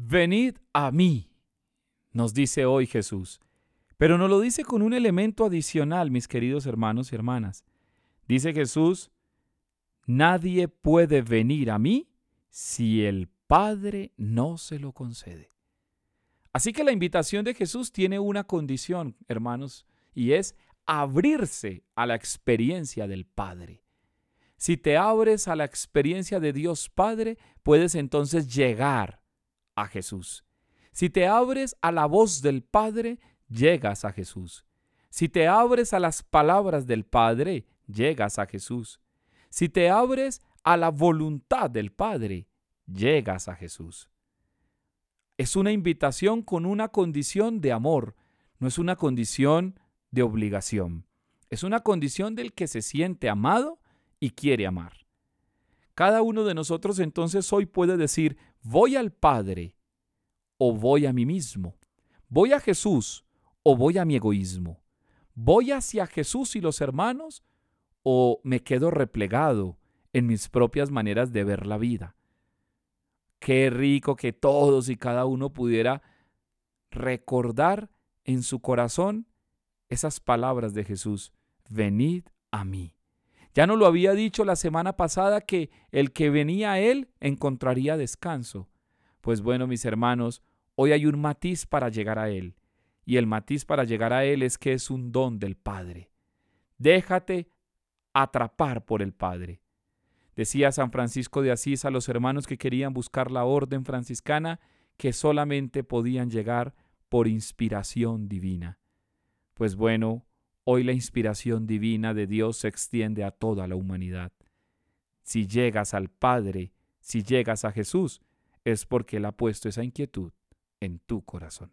Venid a mí, nos dice hoy Jesús. Pero nos lo dice con un elemento adicional, mis queridos hermanos y hermanas. Dice Jesús, nadie puede venir a mí si el Padre no se lo concede. Así que la invitación de Jesús tiene una condición, hermanos, y es abrirse a la experiencia del Padre. Si te abres a la experiencia de Dios Padre, puedes entonces llegar a Jesús. Si te abres a la voz del Padre, llegas a Jesús. Si te abres a las palabras del Padre, llegas a Jesús. Si te abres a la voluntad del Padre, llegas a Jesús. Es una invitación con una condición de amor, no es una condición de obligación. Es una condición del que se siente amado y quiere amar. Cada uno de nosotros entonces hoy puede decir, voy al Padre o voy a mí mismo. Voy a Jesús o voy a mi egoísmo. Voy hacia Jesús y los hermanos o me quedo replegado en mis propias maneras de ver la vida. Qué rico que todos y cada uno pudiera recordar en su corazón esas palabras de Jesús, venid a mí. Ya no lo había dicho la semana pasada que el que venía a Él encontraría descanso. Pues bueno, mis hermanos, hoy hay un matiz para llegar a Él. Y el matiz para llegar a Él es que es un don del Padre. Déjate atrapar por el Padre. Decía San Francisco de Asís a los hermanos que querían buscar la orden franciscana que solamente podían llegar por inspiración divina. Pues bueno, hoy la inspiración divina de Dios se extiende a toda la humanidad. Si llegas al Padre, si llegas a Jesús, es porque Él ha puesto esa inquietud en tu corazón.